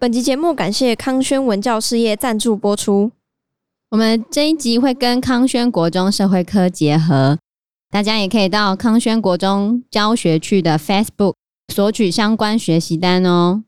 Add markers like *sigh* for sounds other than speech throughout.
本集节目感谢康轩文教事业赞助播出。我们这一集会跟康轩国中社会科结合，大家也可以到康轩国中教学区的 Facebook 索取相关学习单哦。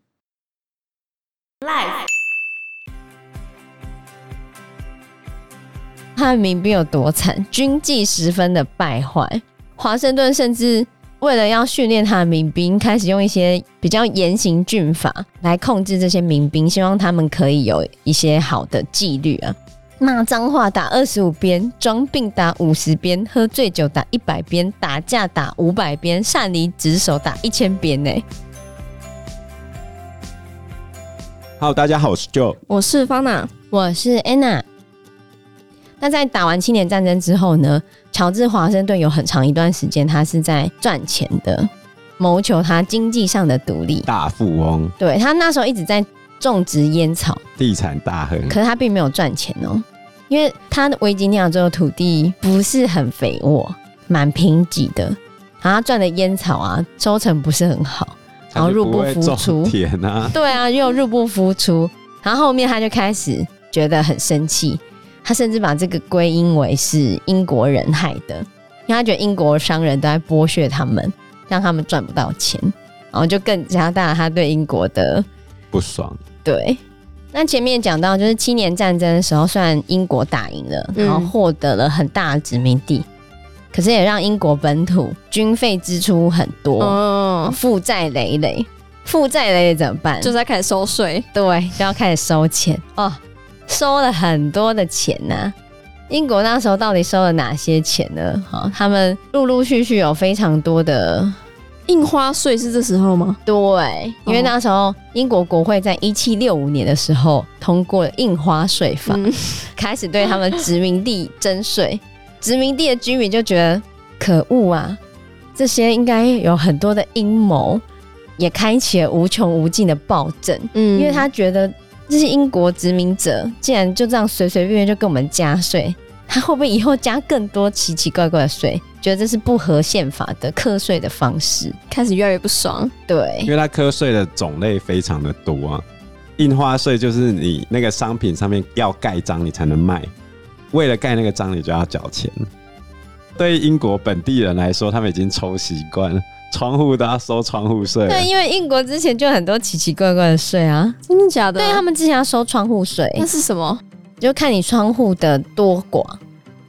的民兵有多惨？军纪十分的败坏。华盛顿甚至为了要训练他的民兵，开始用一些比较严刑峻法来控制这些民兵，希望他们可以有一些好的纪律啊。骂脏话打二十五鞭，装病打五十鞭，喝醉酒打一百鞭，打架打五百鞭，擅离职守打一千鞭呢。Hello，大家好，我是 Joe，我是方娜，我是 Anna。那在打完七年战争之后呢？乔治华盛顿有很长一段时间，他是在赚钱的，谋求他经济上的独立，大富翁。对，他那时候一直在种植烟草，地产大亨。可是他并没有赚钱哦、喔，因为他的维吉尼亚州的土地不是很肥沃，蛮贫瘠的，然后他赚的烟草啊，收成不是很好，然后入不敷出。天啊！对啊，又入不敷出，然后后面他就开始觉得很生气。他甚至把这个归因为是英国人害的，因为他觉得英国商人都在剥削他们，让他们赚不到钱，然后就更加大他对英国的不爽。对，那前面讲到就是七年战争的时候，虽然英国打赢了，然后获得了很大的殖民地，嗯、可是也让英国本土军费支出很多，哦，负债累累，负债累累怎么办？就在开始收税，对，就要开始收钱。哦。收了很多的钱呐、啊，英国那时候到底收了哪些钱呢？好，他们陆陆续续有非常多的印花税，是这时候吗？对，因为那时候英国国会在一七六五年的时候通过了印花税法，嗯、开始对他们殖民地征税。殖民地的居民就觉得可恶啊，这些应该有很多的阴谋，也开启了无穷无尽的暴政。嗯，因为他觉得。这些英国殖民者竟然就这样随随便便就跟我们加税，他会不会以后加更多奇奇怪怪的税？觉得这是不合宪法的课税的方式，开始越来越不爽。对，因为他课税的种类非常的多啊。印花税就是你那个商品上面要盖章你才能卖，为了盖那个章你就要缴钱。对于英国本地人来说，他们已经抽习惯了。窗户都要收窗户税。对，因为英国之前就很多奇奇怪怪的税啊，真的假的？对，他们之前要收窗户税。那是什么？就看你窗户的多寡，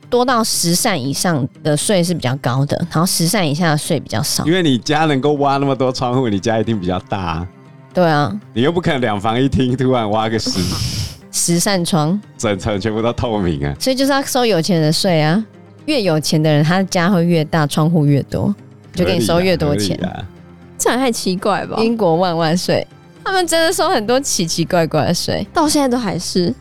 多到十扇以上的税是比较高的，然后十扇以下的税比较少。因为你家能够挖那么多窗户，你家一定比较大啊。对啊，你又不可能两房一厅突然挖个十 *laughs* 十扇窗，整层全部都透明啊。所以就是要收有钱人的税啊，越有钱的人，他的家会越大，窗户越多。就给你收越多钱，啊、这样太奇怪吧？英国万万岁！他们真的收很多奇奇怪怪的税，到现在都还是。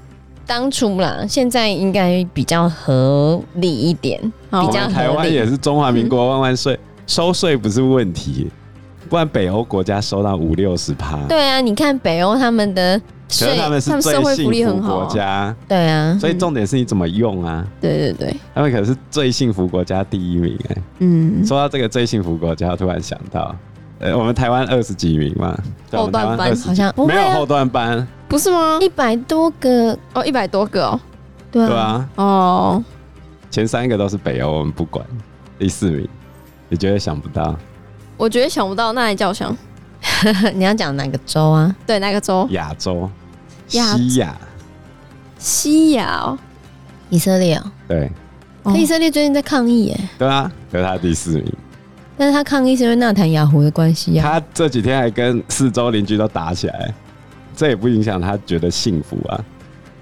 当初啦，现在应该比较合理一点，比较合理。台湾也是中华民国万万岁，嗯、收税不是问题，不然北欧国家收到五六十趴。对啊，你看北欧他们的。所以他们是最幸福国家，对啊，所以重点是你怎么用啊？对对对，他们可是最幸福国家第一名哎。嗯，说到这个最幸福国家，我突然想到，呃，我们台湾二十几名嘛，后段班好像没有后段班，不是吗？一百多个哦，一百多个哦，对啊，哦，前三个都是北欧，我们不管，第四名，你觉得想不到？我觉得想不到，那还叫想，*laughs* 你要讲哪个州啊？对，哪个州？亚洲。西亚，西亚哦，以色列哦，对，可以色列最近在抗议耶，对啊，可是他第四名，但是他抗议是因为纳坦雅胡的关系啊，他这几天还跟四周邻居都打起来，这也不影响他觉得幸福啊。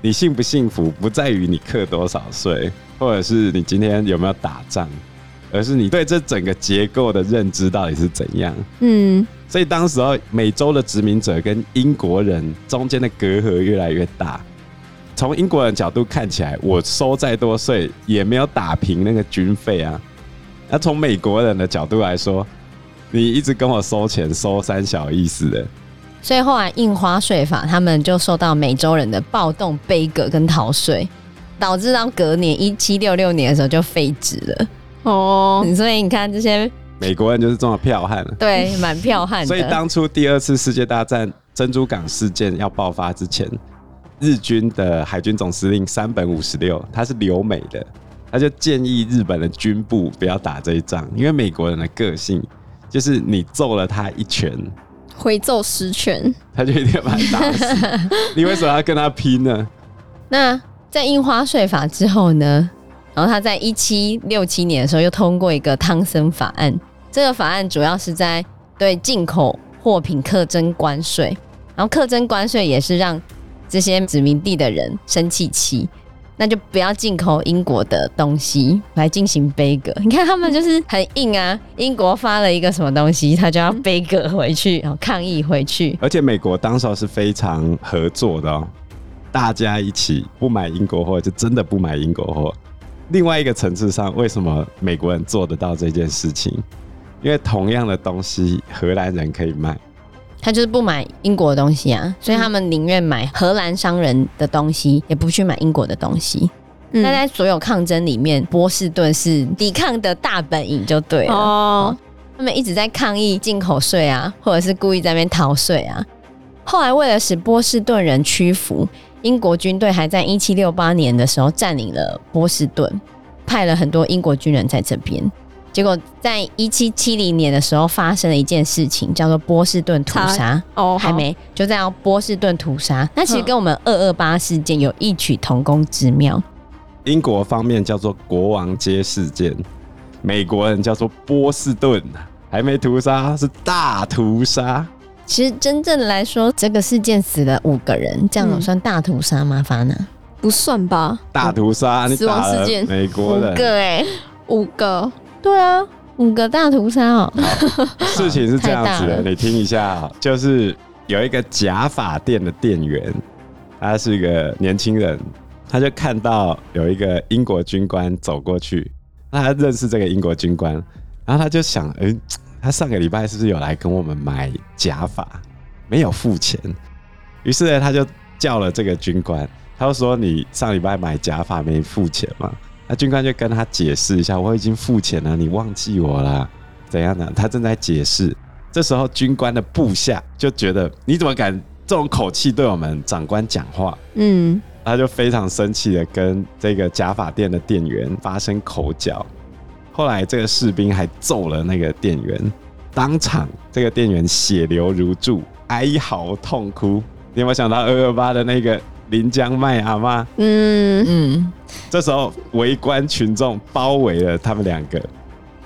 你幸不幸福不在于你克多少税，或者是你今天有没有打仗，而是你对这整个结构的认知到底是怎样，嗯。所以当时候美洲的殖民者跟英国人中间的隔阂越来越大。从英国人角度看起来，我收再多税也没有打平那个军费啊。那从美国人的角度来说，你一直跟我收钱收三小意思的。所以后来印花税法，他们就受到美洲人的暴动、悲歌跟逃税，导致到隔年一七六六年的时候就废止了。哦，所以你看这些。美国人就是这么剽悍了，对，蛮剽悍的。所以当初第二次世界大战珍珠港事件要爆发之前，日军的海军总司令山本五十六，他是留美的，他就建议日本的军部不要打这一仗，因为美国人的个性就是你揍了他一拳，回揍十拳，他就一定要把他打死。*laughs* 你为什么要跟他拼呢？那在印花税法之后呢？然后他在一七六七年的时候又通过一个汤森法案，这个法案主要是在对进口货品课征关税，然后课征关税也是让这些殖民地的人生气气，那就不要进口英国的东西来进行杯葛。你看他们就是很硬啊，英国发了一个什么东西，他就要杯葛回去，然后抗议回去。*laughs* 而且美国当时是非常合作的哦，大家一起不买英国货，就真的不买英国货。另外一个层次上，为什么美国人做得到这件事情？因为同样的东西，荷兰人可以卖，他就是不买英国的东西啊，所以他们宁愿买荷兰商人的东西，也不去买英国的东西。那、嗯、在所有抗争里面，波士顿是抵抗的大本营，就对了。哦，他们一直在抗议进口税啊，或者是故意在那边逃税啊。后来为了使波士顿人屈服。英国军队还在一七六八年的时候占领了波士顿，派了很多英国军人在这边。结果在一七七零年的时候发生了一件事情，叫做波士顿屠杀。哦，还没，就这样波士顿屠杀。那其实跟我们二二八事件有异曲同工之妙。英国方面叫做国王街事件，美国人叫做波士顿，还没屠杀，是大屠杀。其实真正的来说，这个事件死了五个人，这样有算大屠杀吗？法娜不算吧？大屠杀，死亡事件，美国人五个哎、欸，五个，对啊，五个大屠杀哦。*laughs* 事情是这样子的，你听一下，就是有一个假发店的店员，他是一个年轻人，他就看到有一个英国军官走过去，那他认识这个英国军官，然后他就想，嗯、欸。他上个礼拜是不是有来跟我们买假发，没有付钱？于是呢，他就叫了这个军官，他就说：“你上礼拜买假发没付钱吗？”那军官就跟他解释一下：“我已经付钱了，你忘记我了？怎样呢？”他正在解释。这时候，军官的部下就觉得：“你怎么敢这种口气对我们长官讲话？”嗯，他就非常生气的跟这个假发店的店员发生口角。后来这个士兵还揍了那个店员，当场这个店员血流如注，哀嚎痛哭。你有没有想到二二八的那个临江麦阿妈？嗯嗯。这时候围观群众包围了他们两个，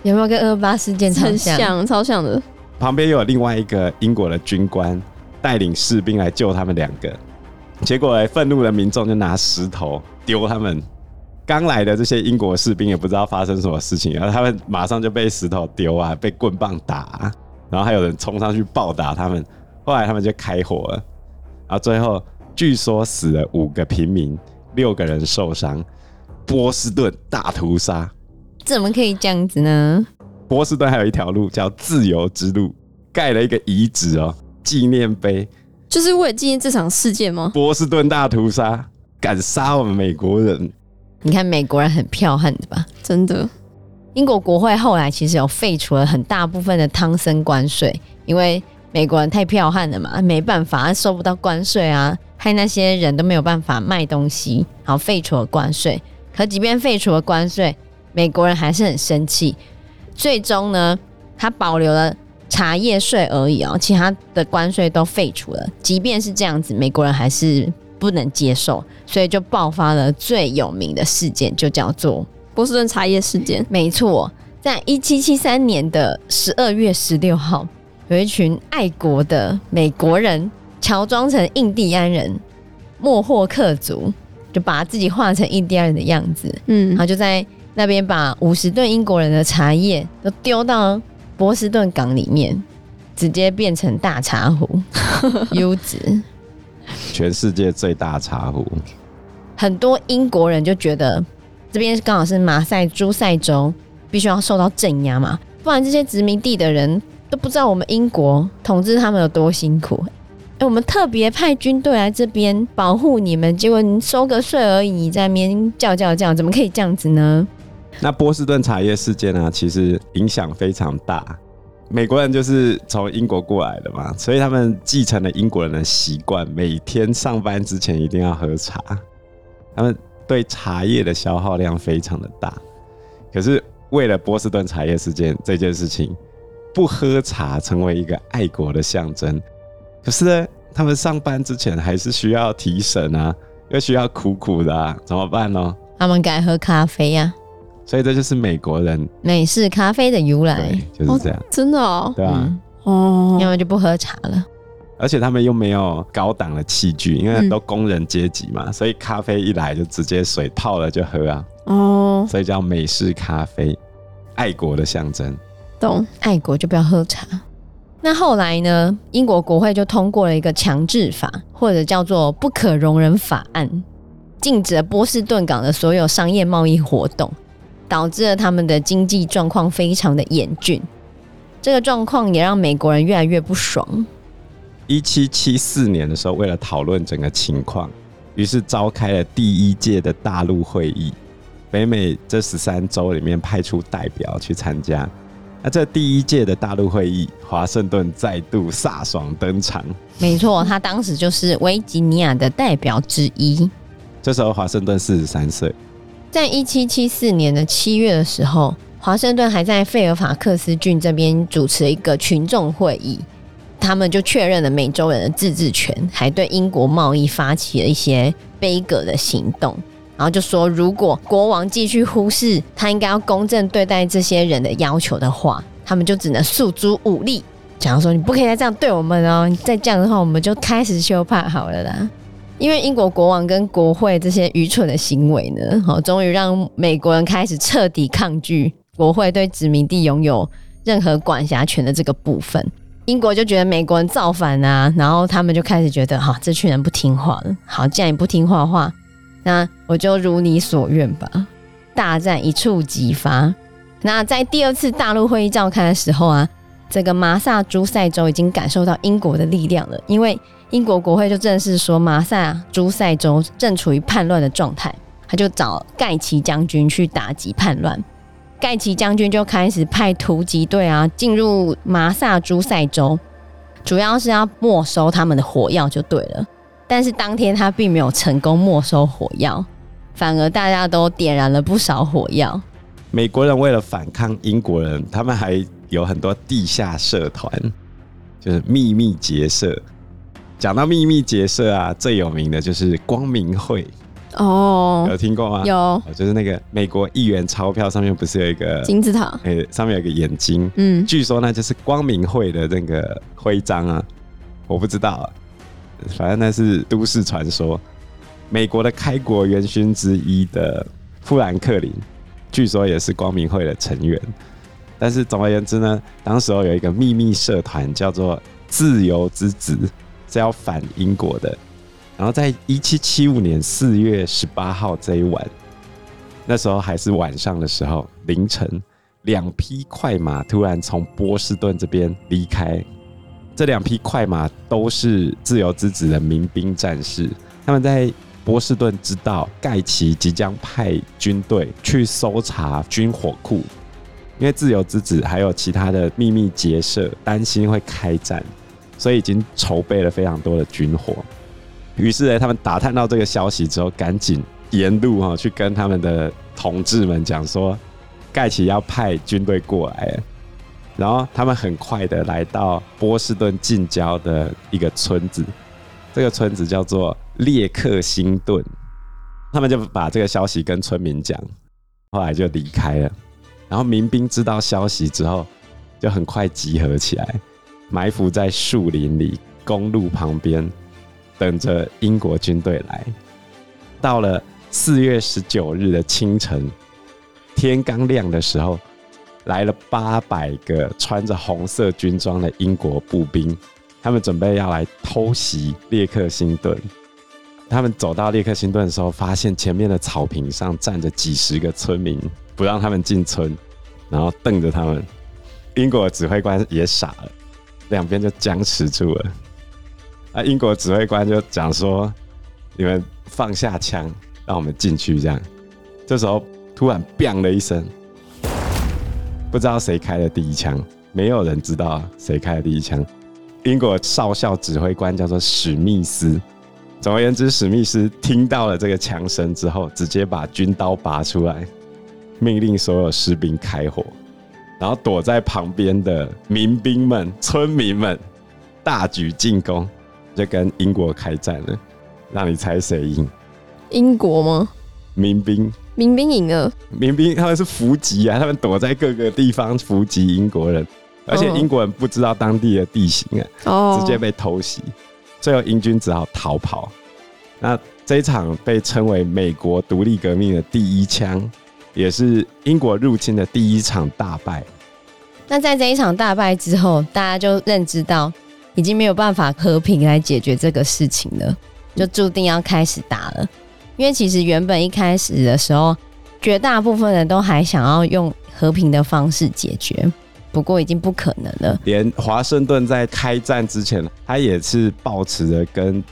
有没有跟二二八事件超像？超像的。旁边又有另外一个英国的军官带领士兵来救他们两个，结果愤怒的民众就拿石头丢他们。刚来的这些英国士兵也不知道发生什么事情，然后他们马上就被石头丢啊，被棍棒打啊，然后还有人冲上去暴打他们。后来他们就开火了，然后最后据说死了五个平民，六个人受伤。波士顿大屠杀，怎么可以这样子呢？波士顿还有一条路叫自由之路，盖了一个遗址哦，纪念碑，就是为了纪念这场事件吗？波士顿大屠杀，敢杀我们美国人。你看美国人很剽悍的吧？真的，英国国会后来其实有废除了很大部分的汤森关税，因为美国人太剽悍了嘛，没办法，收不到关税啊，害那些人都没有办法卖东西，然后废除了关税。可即便废除了关税，美国人还是很生气。最终呢，他保留了茶叶税而已哦，其他的关税都废除了。即便是这样子，美国人还是。不能接受，所以就爆发了最有名的事件，就叫做波士顿茶叶事件。没错，在一七七三年的十二月十六号，有一群爱国的美国人，乔装成印第安人，莫霍克族，就把自己画成印第安人的样子，嗯，然后就在那边把五十吨英国人的茶叶都丢到波士顿港里面，直接变成大茶壶，*laughs* 优质。全世界最大茶壶，很多英国人就觉得这边刚好是马赛诸塞州，必须要受到镇压嘛，不然这些殖民地的人都不知道我们英国统治他们有多辛苦。哎、欸，我们特别派军队来这边保护你们，结果你收个税而已，你在那边叫叫叫，怎么可以这样子呢？那波士顿茶叶事件呢、啊，其实影响非常大。美国人就是从英国过来的嘛，所以他们继承了英国人的习惯，每天上班之前一定要喝茶。他们对茶叶的消耗量非常的大。可是为了波士顿茶叶事件这件事情，不喝茶成为一个爱国的象征。可是呢，他们上班之前还是需要提神啊，又需要苦苦的，怎么办呢？他们改喝咖啡呀、啊。所以这就是美国人美式咖啡的由来，就是这样，哦、真的哦，对啊，哦，要么就不喝茶了，而且他们又没有高档的器具，因为都工人阶级嘛、嗯，所以咖啡一来就直接水泡了就喝啊，哦，所以叫美式咖啡，爱国的象征，懂，爱国就不要喝茶。那后来呢？英国国会就通过了一个强制法，或者叫做不可容忍法案，禁止了波士顿港的所有商业贸易活动。导致了他们的经济状况非常的严峻，这个状况也让美国人越来越不爽。一七七四年的时候，为了讨论整个情况，于是召开了第一届的大陆会议。北美这十三州里面派出代表去参加。那这第一届的大陆会议，华盛顿再度飒爽登场。没错，他当时就是维吉尼亚的代表之一。这时候华盛顿四十三岁。在一七七四年的七月的时候，华盛顿还在费尔法克斯郡这边主持一个群众会议，他们就确认了美洲人的自治权，还对英国贸易发起了一些杯葛的行动，然后就说，如果国王继续忽视他应该要公正对待这些人的要求的话，他们就只能诉诸武力，假如说你不可以再这样对我们哦，你再这样的话，我们就开始修帕好了啦。因为英国国王跟国会这些愚蠢的行为呢，好，终于让美国人开始彻底抗拒国会对殖民地拥有任何管辖权的这个部分。英国就觉得美国人造反啊，然后他们就开始觉得，哈，这群人不听话了。好，既然你不听话的话，那我就如你所愿吧。大战一触即发。那在第二次大陆会议召开的时候啊，这个马萨诸塞州已经感受到英国的力量了，因为。英国国会就正式说，马萨诸塞州正处于叛乱的状态，他就找盖奇将军去打击叛乱。盖奇将军就开始派突击队啊进入马萨诸塞州，主要是要没收他们的火药就对了。但是当天他并没有成功没收火药，反而大家都点燃了不少火药。美国人为了反抗英国人，他们还有很多地下社团，就是秘密结社。讲到秘密结社啊，最有名的就是光明会哦，有听过吗？有，就是那个美国一元钞票上面不是有一个金字塔？哎、欸，上面有一个眼睛，嗯，据说那就是光明会的那个徽章啊，我不知道啊，反正那是都市传说。美国的开国元勋之一的富兰克林，据说也是光明会的成员。但是总而言之呢，当时候有一个秘密社团叫做自由之子。是要反英国的，然后在一七七五年四月十八号这一晚，那时候还是晚上的时候，凌晨，两匹快马突然从波士顿这边离开。这两匹快马都是自由之子的民兵战士，他们在波士顿知道盖奇即将派军队去搜查军火库，因为自由之子还有其他的秘密结社担心会开战。所以已经筹备了非常多的军火，于是呢，他们打探到这个消息之后，赶紧沿路哈去跟他们的同志们讲说，盖奇要派军队过来，然后他们很快的来到波士顿近郊的一个村子，这个村子叫做列克星顿，他们就把这个消息跟村民讲，后来就离开了，然后民兵知道消息之后，就很快集合起来。埋伏在树林里、公路旁边，等着英国军队来。到了四月十九日的清晨，天刚亮的时候，来了八百个穿着红色军装的英国步兵，他们准备要来偷袭列克星顿。他们走到列克星顿的时候，发现前面的草坪上站着几十个村民，不让他们进村，然后瞪着他们。英国指挥官也傻了。两边就僵持住了。啊，英国指挥官就讲说：“你们放下枪，让我们进去。”这样，这时候突然“砰”了一声，不知道谁开了第一枪。没有人知道谁开的第一枪。英国少校指挥官叫做史密斯。总而言之，史密斯听到了这个枪声之后，直接把军刀拔出来，命令所有士兵开火，然后躲在旁边的民兵们、村民们大举进攻，就跟英国开战了。让你猜谁赢？英国吗？民兵。民兵赢了。民兵他们是伏击啊，他们躲在各个地方伏击英国人，而且英国人不知道当地的地形啊，哦、直接被偷袭。最后，英军只好逃跑。那这一场被称为美国独立革命的第一枪，也是英国入侵的第一场大败。那在这一场大败之后，大家就认知到已经没有办法和平来解决这个事情了，就注定要开始打了。因为其实原本一开始的时候，绝大部分人都还想要用和平的方式解决。不过已经不可能了。连华盛顿在开战之前，他也是抱持着跟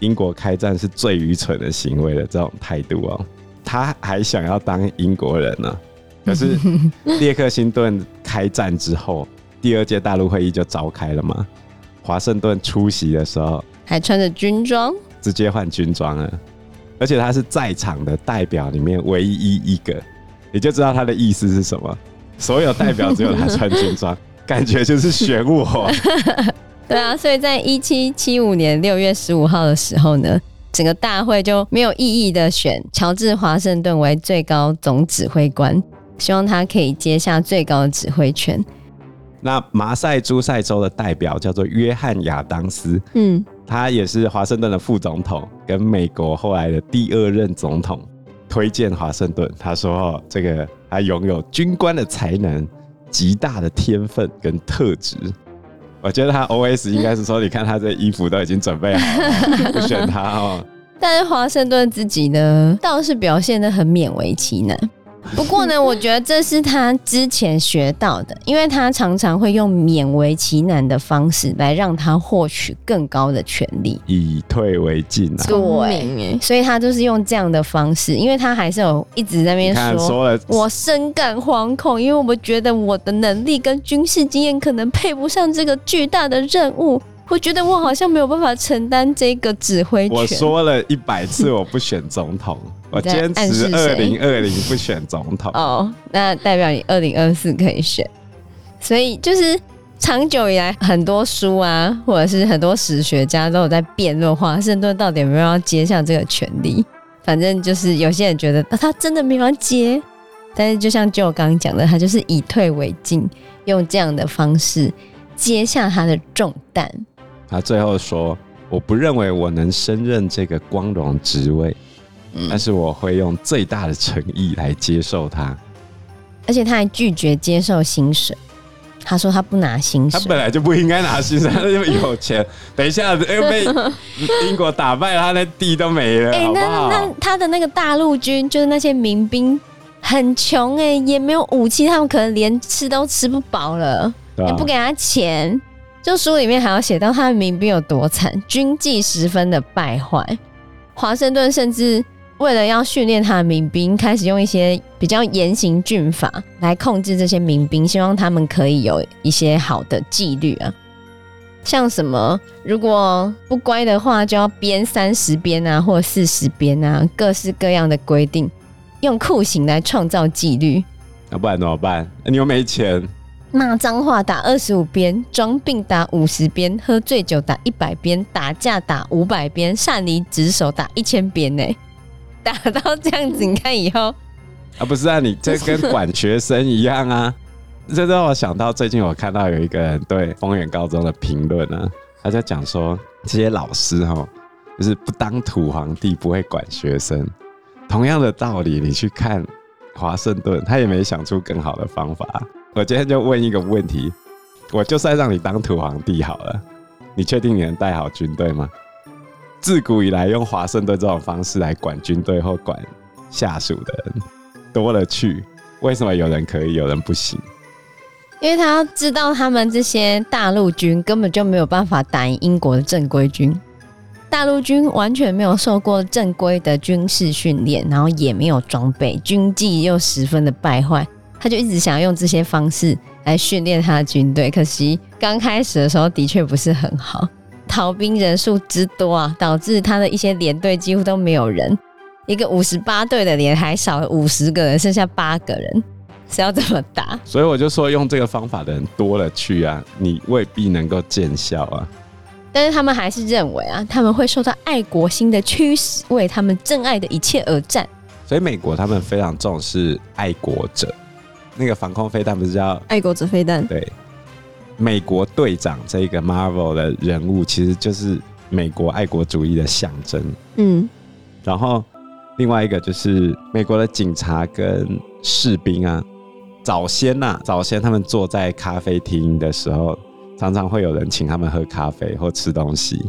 英国开战是最愚蠢的行为的这种态度哦。他还想要当英国人呢。可是列克星顿开战之后，第二届大陆会议就召开了嘛。华盛顿出席的时候还穿着军装，直接换军装了，而且他是在场的代表里面唯一一个，你就知道他的意思是什么。所有代表只有他穿军装，*laughs* 感觉就是选我。*laughs* 对啊，所以在一七七五年六月十五号的时候呢，整个大会就没有意义的选乔治华盛顿为最高总指挥官，希望他可以接下最高的指挥权。那马赛诸塞州的代表叫做约翰亚当斯，嗯，他也是华盛顿的副总统，跟美国后来的第二任总统。推荐华盛顿，他说：“这个他拥有军官的才能、极大的天分跟特质。”我觉得他 OS 应该是说：“你看他这衣服都已经准备好了，*laughs* 不选他哦。”但是华盛顿自己呢，倒是表现得很勉为其难。*laughs* 不过呢，我觉得这是他之前学到的，因为他常常会用勉为其难的方式来让他获取更高的权利，以退为进啊。对，所以他就是用这样的方式，因为他还是有一直在那边说，说了我深感惶恐，因为我觉得我的能力跟军事经验可能配不上这个巨大的任务。我觉得我好像没有办法承担这个指挥权。我说了一百次我不选总统，我坚持二零二零不选总统。哦，那代表你二零二四可以选。所以就是长久以来，很多书啊，或者是很多史学家都有在辩论华盛顿到底有没有要接下这个权利。反正就是有些人觉得啊，他真的没法接，但是就像就我刚刚讲的，他就是以退为进，用这样的方式接下他的重担。他最后说：“我不认为我能胜任这个光荣职位，嗯，但是我会用最大的诚意来接受他。而且他还拒绝接受薪水。他说他不拿薪水，他本来就不应该拿薪水，他那么有钱。等一下子又 *laughs* 被英国打败了，他那地都没了，欸、好不好？那那他的那个大陆军就是那些民兵很穷哎，也没有武器，他们可能连吃都吃不饱了，啊、也不给他钱。”就书里面还要写到他的民兵有多惨，军纪十分的败坏。华盛顿甚至为了要训练他的民兵，开始用一些比较严刑峻法来控制这些民兵，希望他们可以有一些好的纪律啊。像什么如果不乖的话，就要鞭三十鞭啊，或四十鞭啊，各式各样的规定，用酷刑来创造纪律。那不然怎么办？你又没钱。骂脏话打二十五鞭，装病打五十鞭，喝醉酒打一百鞭，打架打五百鞭，擅离职守打一千鞭呢！打到这样子，你看以后啊，不是啊，你这跟管学生一样啊！*laughs* 这让我想到最近我看到有一个人对丰原高中的评论啊，他在讲说这些老师哈，就是不当土皇帝不会管学生。同样的道理，你去看华盛顿，他也没想出更好的方法。我今天就问一个问题：我就算让你当土皇帝好了，你确定你能带好军队吗？自古以来，用华盛顿这种方式来管军队或管下属的人多了去，为什么有人可以，有人不行？因为他知道，他们这些大陆军根本就没有办法打赢英国的正规军。大陆军完全没有受过正规的军事训练，然后也没有装备，军纪又十分的败坏。他就一直想要用这些方式来训练他的军队。可惜刚开始的时候的确不是很好，逃兵人数之多啊，导致他的一些连队几乎都没有人。一个五十八队的连还少了五十个人，剩下八个人，是要怎么打？所以我就说，用这个方法的人多了去啊，你未必能够见效啊。但是他们还是认为啊，他们会受到爱国心的驱使，为他们真爱的一切而战。所以美国他们非常重视爱国者，那个防空飞弹不是叫爱国者飞弹？对，美国队长这个 Marvel 的人物，其实就是美国爱国主义的象征。嗯，然后另外一个就是美国的警察跟士兵啊，早先呐、啊，早先他们坐在咖啡厅的时候。常常会有人请他们喝咖啡或吃东西，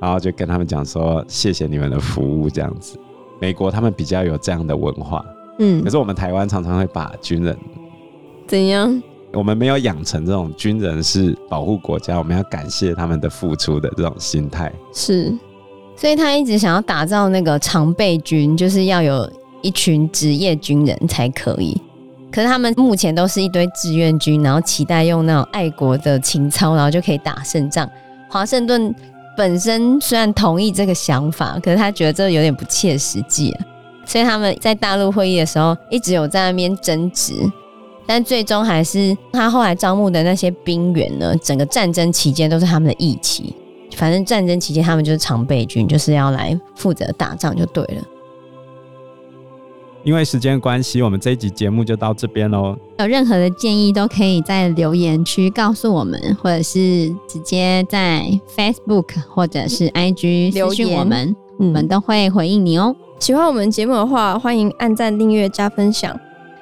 然后就跟他们讲说：“谢谢你们的服务。”这样子，美国他们比较有这样的文化。嗯，可是我们台湾常常会把军人怎样？我们没有养成这种军人是保护国家，我们要感谢他们的付出的这种心态。是，所以他一直想要打造那个常备军，就是要有一群职业军人才可以。可是他们目前都是一堆志愿军，然后期待用那种爱国的情操，然后就可以打胜仗。华盛顿本身虽然同意这个想法，可是他觉得这有点不切实际啊。所以他们在大陆会议的时候，一直有在那边争执。但最终还是他后来招募的那些兵员呢，整个战争期间都是他们的义旗。反正战争期间他们就是常备军，就是要来负责打仗就对了。因为时间关系，我们这一集节目就到这边喽。有任何的建议都可以在留言区告诉我们，或者是直接在 Facebook 或者是 IG 留言我们，我们都会回应你哦。喜欢我们节目的话，欢迎按赞、订阅、加分享。